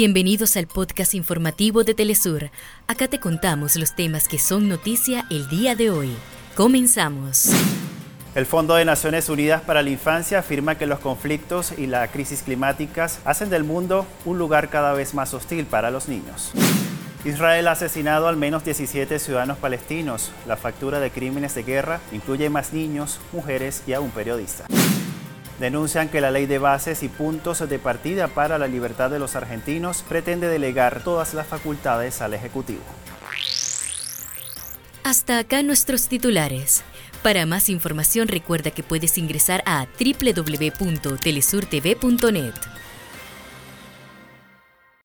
Bienvenidos al podcast informativo de Telesur. Acá te contamos los temas que son noticia el día de hoy. Comenzamos. El Fondo de Naciones Unidas para la Infancia afirma que los conflictos y la crisis climáticas hacen del mundo un lugar cada vez más hostil para los niños. Israel ha asesinado al menos 17 ciudadanos palestinos. La factura de crímenes de guerra incluye más niños, mujeres y a un periodista. Denuncian que la ley de bases y puntos de partida para la libertad de los argentinos pretende delegar todas las facultades al Ejecutivo. Hasta acá nuestros titulares. Para más información recuerda que puedes ingresar a www.telesurtv.net.